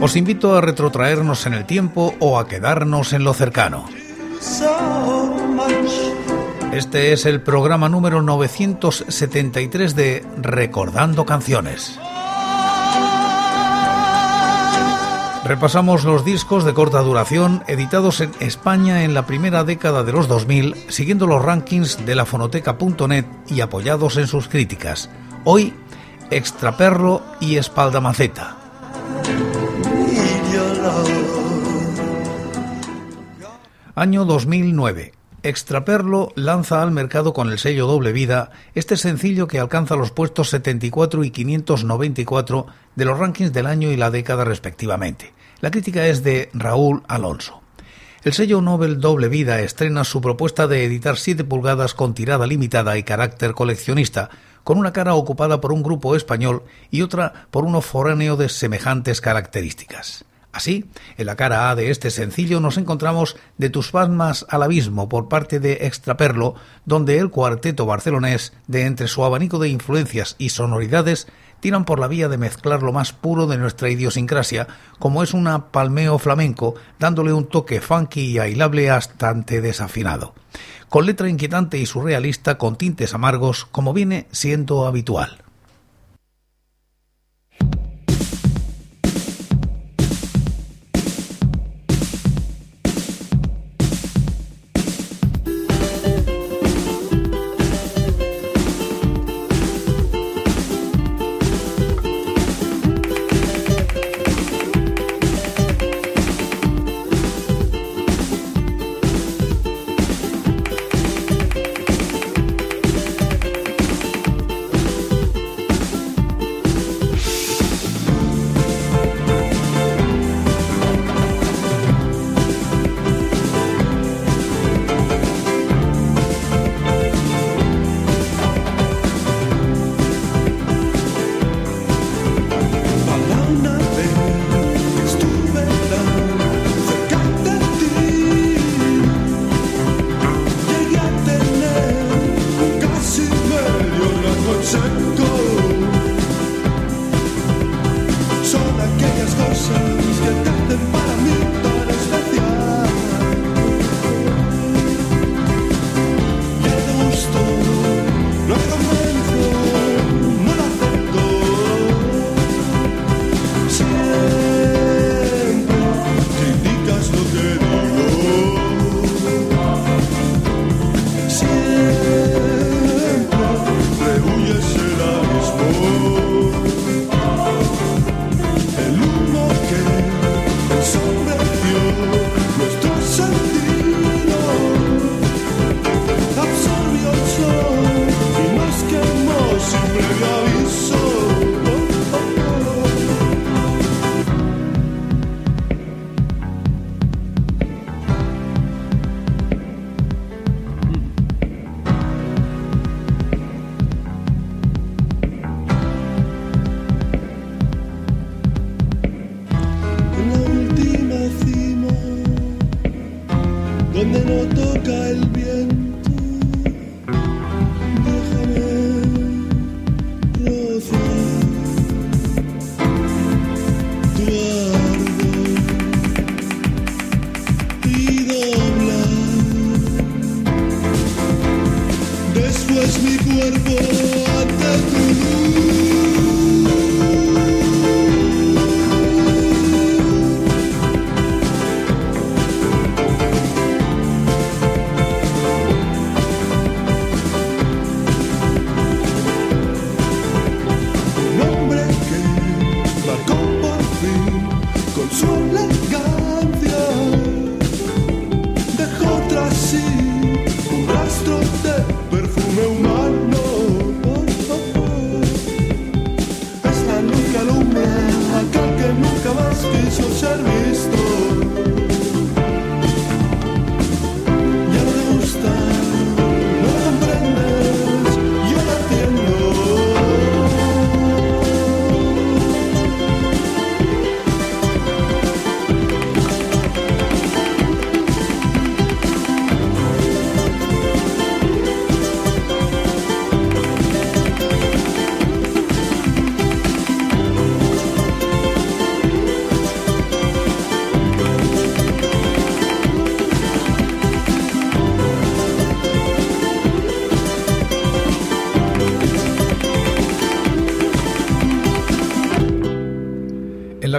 Os invito a retrotraernos en el tiempo o a quedarnos en lo cercano. Este es el programa número 973 de Recordando Canciones. Repasamos los discos de corta duración editados en España en la primera década de los 2000, siguiendo los rankings de la fonoteca.net y apoyados en sus críticas. Hoy, Extraperlo y Espaldamaceta. Año 2009. Extraperlo lanza al mercado con el sello Doble Vida este sencillo que alcanza los puestos 74 y 594 de los rankings del año y la década respectivamente. La crítica es de Raúl Alonso. El sello Nobel Doble Vida estrena su propuesta de editar 7 pulgadas con tirada limitada y carácter coleccionista, con una cara ocupada por un grupo español y otra por uno foráneo de semejantes características. Así, en la cara A de este sencillo nos encontramos De tus palmas al abismo por parte de Extraperlo, donde el cuarteto barcelonés, de entre su abanico de influencias y sonoridades, tiran por la vía de mezclar lo más puro de nuestra idiosincrasia, como es un palmeo flamenco, dándole un toque funky y bailable bastante desafinado, con letra inquietante y surrealista con tintes amargos, como viene siendo habitual.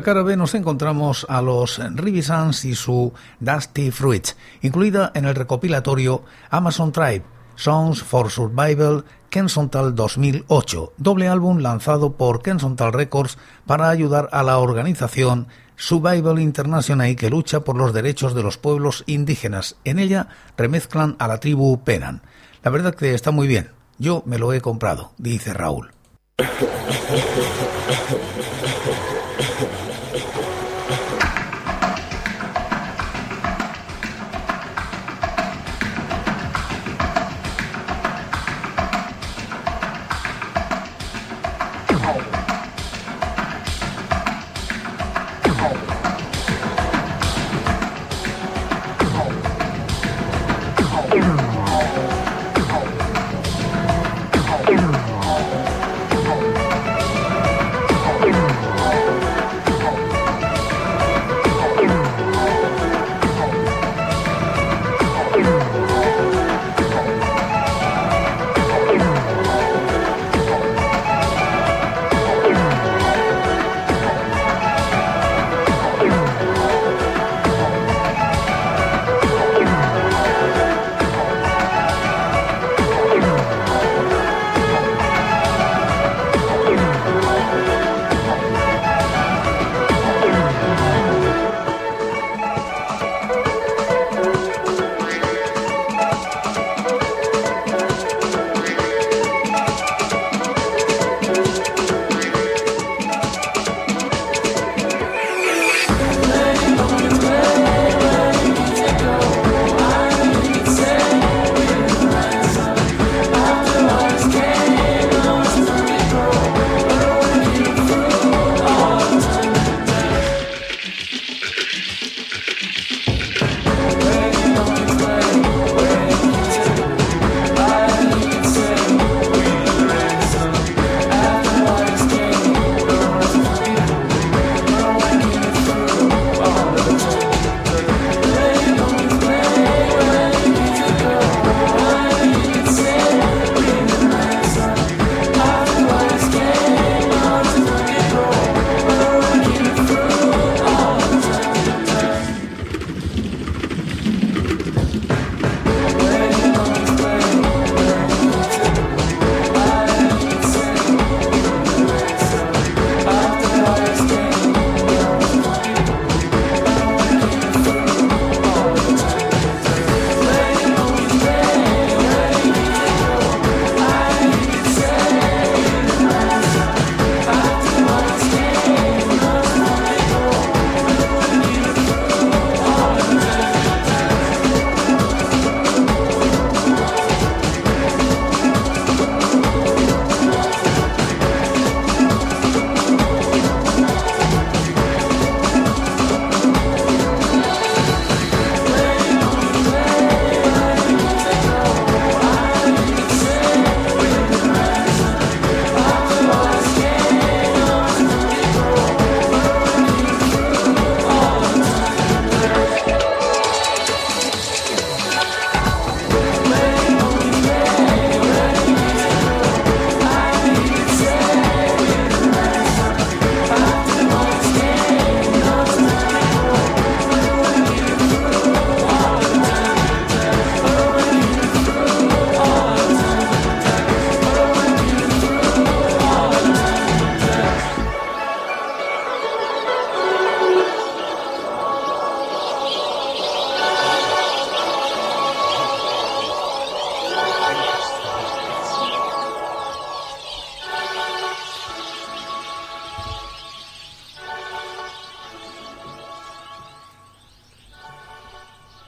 Cara B nos encontramos a los Rivisans y su Dusty Fruits, incluida en el recopilatorio Amazon Tribe, Songs for Survival Kensontal 2008, doble álbum lanzado por Kensontal Records para ayudar a la organización Survival International que lucha por los derechos de los pueblos indígenas. En ella remezclan a la tribu Penan. La verdad que está muy bien. Yo me lo he comprado, dice Raúl.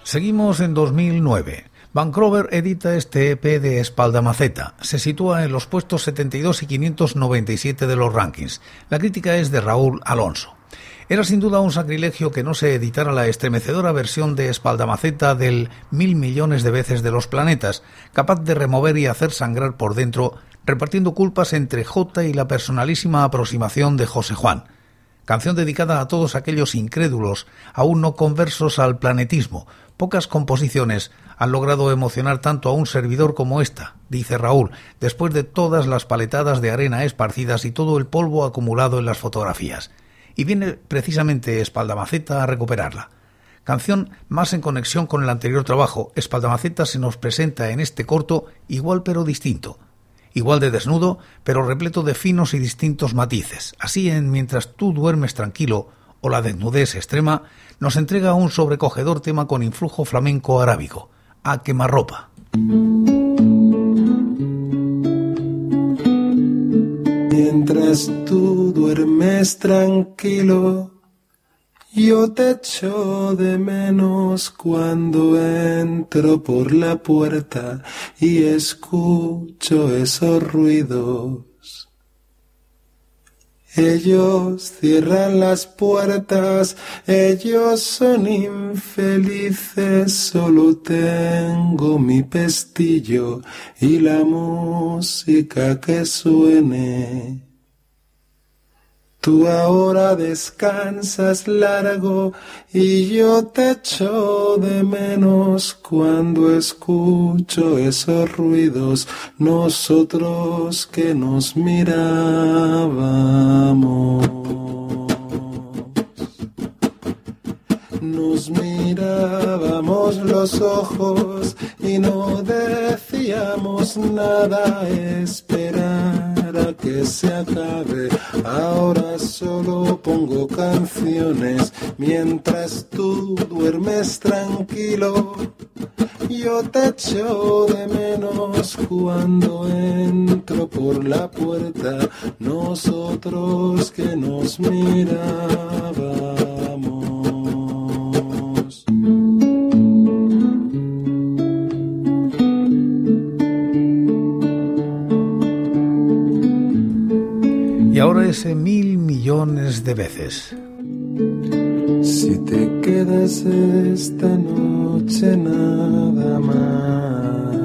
Seguimos en 2009. Vancouver edita este EP de espalda maceta. Se sitúa en los puestos 72 y 597 de los rankings. La crítica es de Raúl Alonso. Era sin duda un sacrilegio que no se editara la estremecedora versión de espaldamaceta del mil millones de veces de los planetas, capaz de remover y hacer sangrar por dentro, repartiendo culpas entre J y la personalísima aproximación de José Juan. Canción dedicada a todos aquellos incrédulos, aún no conversos al planetismo, Pocas composiciones han logrado emocionar tanto a un servidor como esta, dice Raúl, después de todas las paletadas de arena esparcidas y todo el polvo acumulado en las fotografías. y viene precisamente Espaldamaceta a recuperarla. Canción más en conexión con el anterior trabajo, Espaldamaceta se nos presenta en este corto igual pero distinto. Igual de desnudo, pero repleto de finos y distintos matices. Así en Mientras tú duermes tranquilo o La desnudez extrema, nos entrega un sobrecogedor tema con influjo flamenco arábigo, a quemarropa. Mientras tú duermes tranquilo, yo te echo de menos cuando entro por la puerta y escucho esos ruidos ellos cierran las puertas, ellos son infelices, solo tengo mi pestillo y la música que suene. Tú ahora descansas largo y yo te echo de menos cuando escucho esos ruidos, nosotros que nos mirábamos. Nos mirábamos los ojos y no decíamos nada, esperar que se acabe. Ahora solo pongo canciones mientras tú duermes tranquilo. Yo te echo de menos cuando entro por la puerta, nosotros que nos mirábamos. Y ahora ese mil millones de veces. Si te quedas esta noche nada más,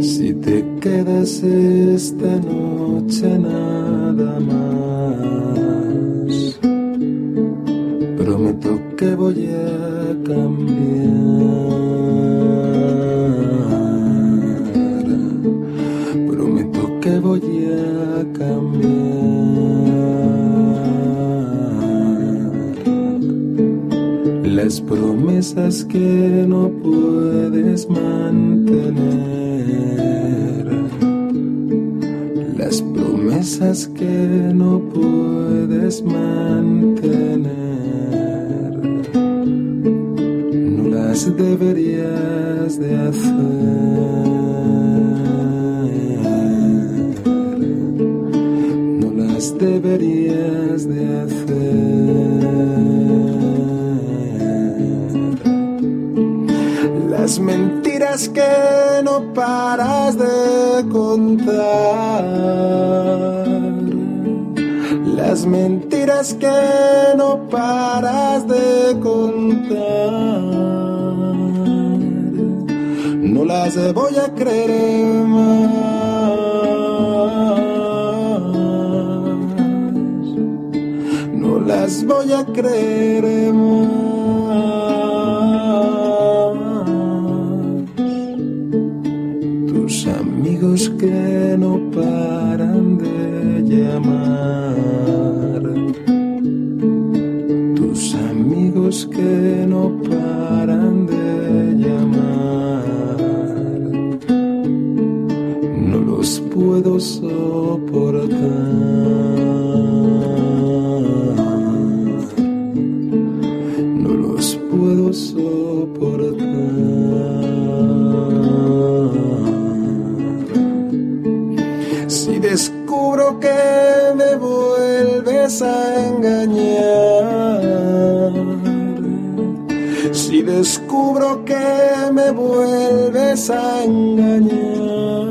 si te quedas esta noche nada más, prometo que voy a promesas que no puedes mantener. Las promesas que Las mentiras que no paras de contar. No las voy a creer más. las voy a creer más. Que no descubro que me vuelves a engañar,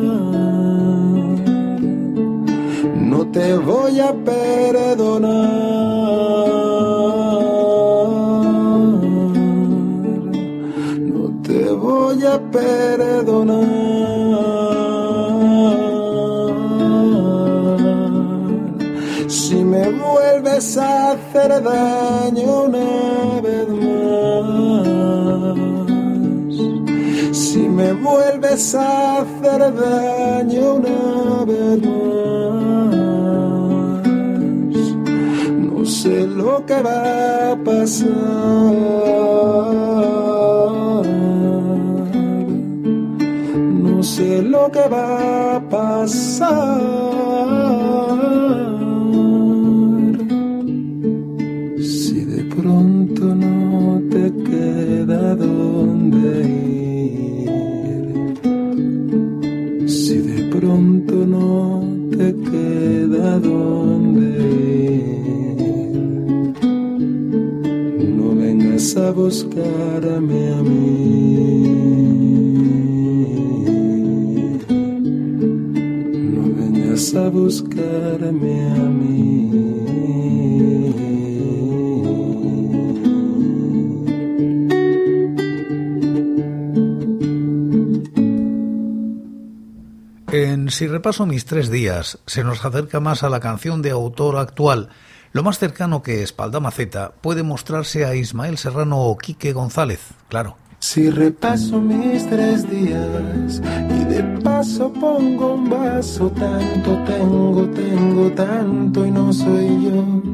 no te voy a perdonar. voy a perdonar. Si me vuelves a hacer daño una vez más. sé lo que va a pasar. No sé lo que va a pasar. A mí. No vengas a buscarme a mí. En Si repaso mis tres días, se nos acerca más a la canción de autor actual. Lo más cercano que Espaldamaceta puede mostrarse a Ismael Serrano o Quique González, claro. Si repaso mis tres días y de paso pongo un vaso, tanto tengo, tengo tanto y no soy yo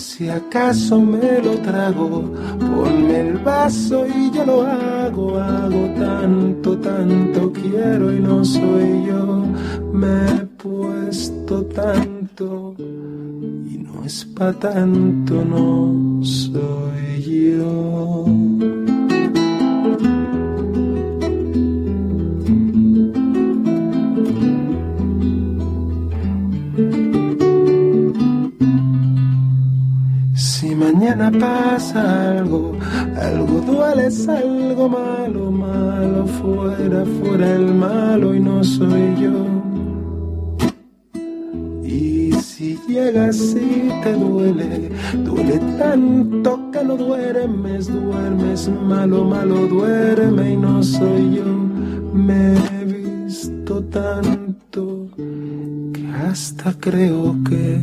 si acaso me lo trago, ponme el vaso y yo lo hago, hago tanto, tanto quiero y no soy yo, me he puesto y no es pa' tanto, no soy yo. mañana pasa algo, algo duele, es algo malo, malo, fuera, fuera el malo y no soy yo. Llegas te duele, duele tanto que no duermes, duermes, malo, malo, duerme y no soy yo. Me he visto tanto que hasta creo que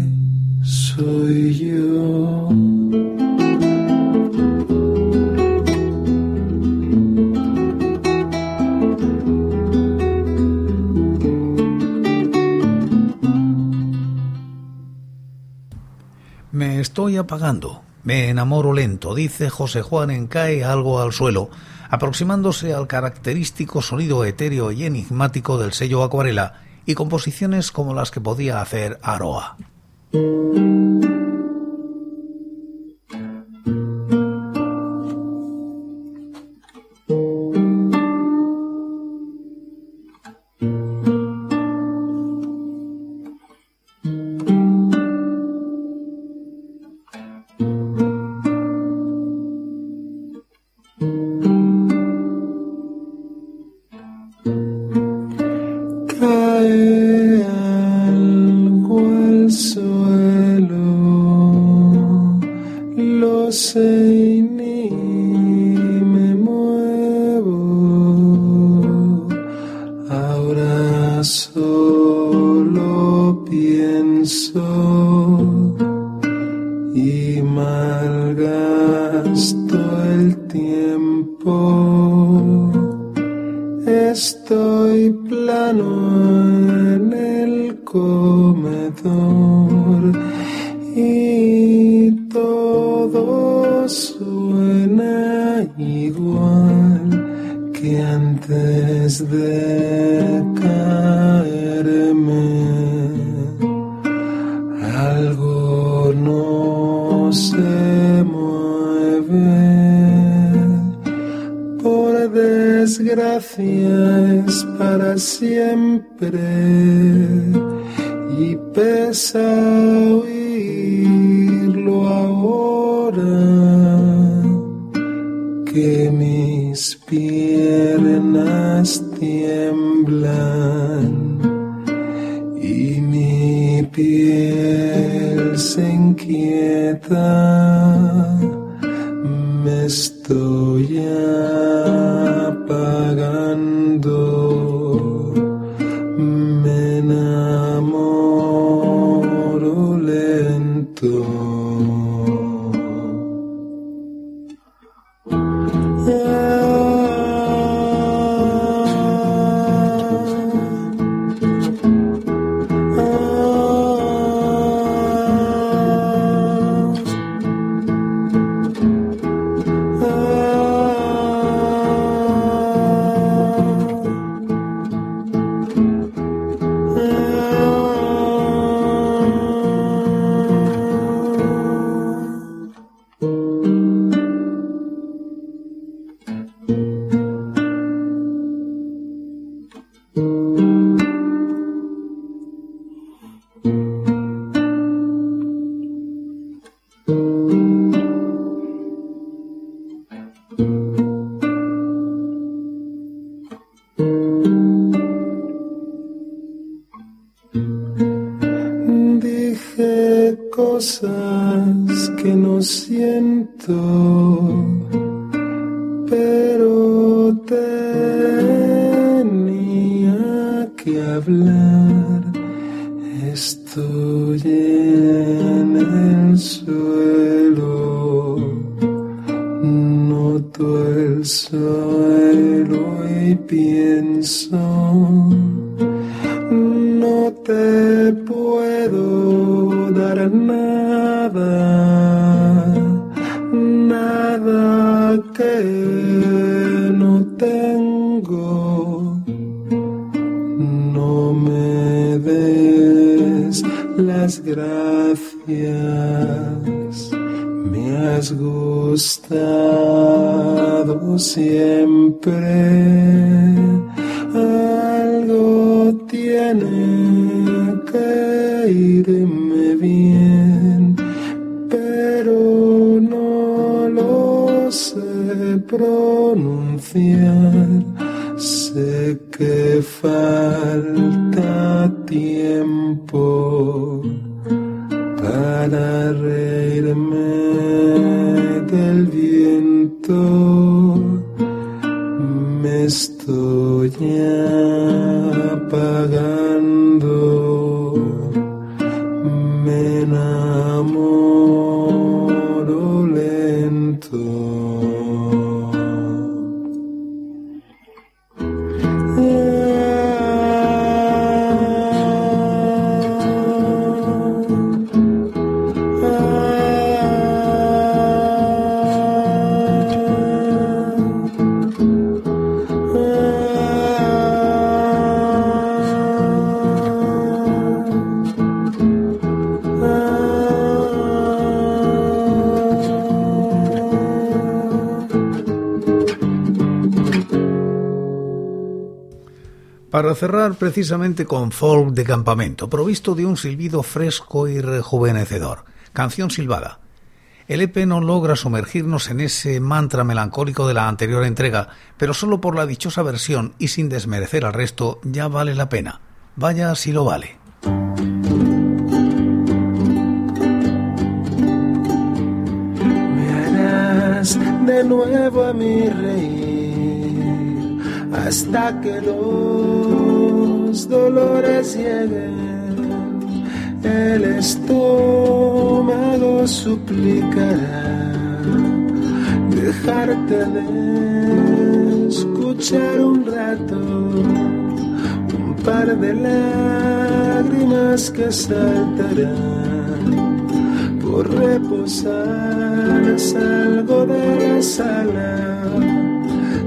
soy yo. Estoy apagando, me enamoro lento, dice José Juan en Cae algo al suelo, aproximándose al característico sonido etéreo y enigmático del sello acuarela y composiciones como las que podía hacer Aroa. suena igual que antes de caerme. Algo no se mueve. Por desgracia es para siempre y pesa me estoy apagando, me enamoro lento. cosas que no siento. Siempre. Algo tiene que irme bien, pero no lo sé pronunciar. Sé que falta tiempo para reírme del viento. Estoy apagando, cerrar precisamente con folk de campamento, provisto de un silbido fresco y rejuvenecedor. Canción silbada. El EP no logra sumergirnos en ese mantra melancólico de la anterior entrega, pero solo por la dichosa versión y sin desmerecer al resto ya vale la pena. Vaya si lo vale. De nuevo a mi reír hasta que los dolores lleguen. El estómago suplicará dejarte de escuchar un rato un par de lágrimas que saltarán por reposar salgo de la sala.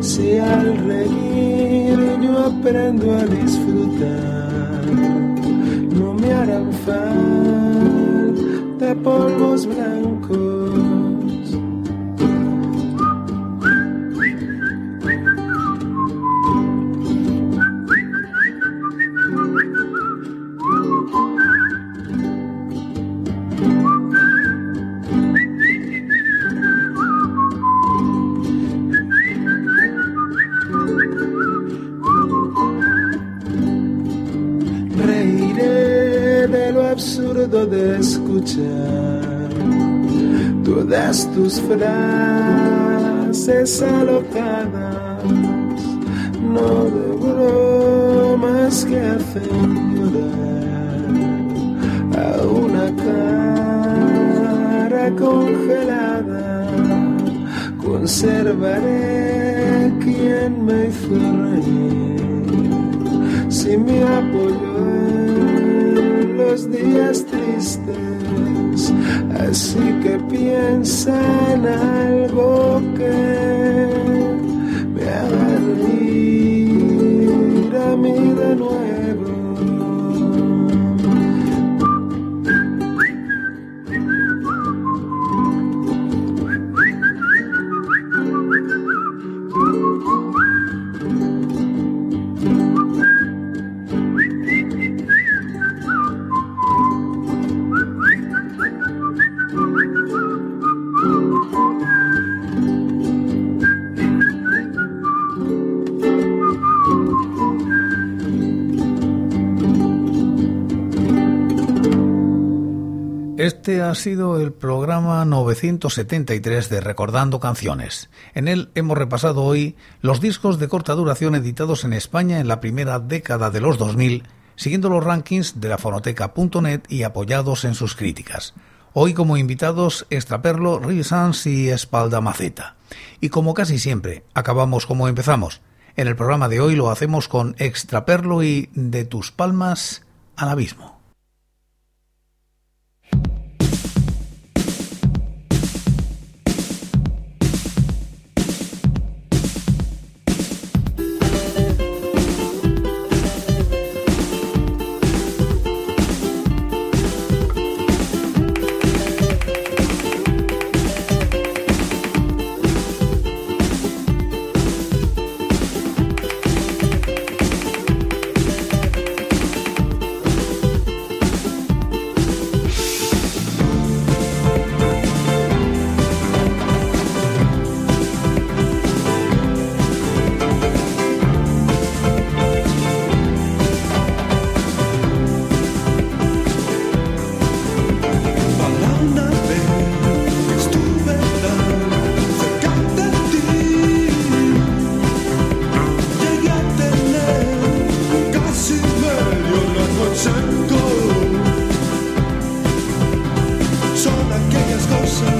Si al reír yo aprendo a disfrutar, no me harán falta polvos blancos. Absurdo de escuchar todas tus frases alocadas, no de bromas que hacen llorar a una cara congelada. Conservaré quien me hizo reír si me apoyo en los días tristes. Así que piensa en algo que ha sido el programa 973 de Recordando Canciones. En él hemos repasado hoy los discos de corta duración editados en España en la primera década de los 2000, siguiendo los rankings de la fonoteca.net y apoyados en sus críticas. Hoy como invitados Extraperlo, Sans y Espalda Maceta. Y como casi siempre, acabamos como empezamos. En el programa de hoy lo hacemos con Extraperlo y De tus palmas al abismo. person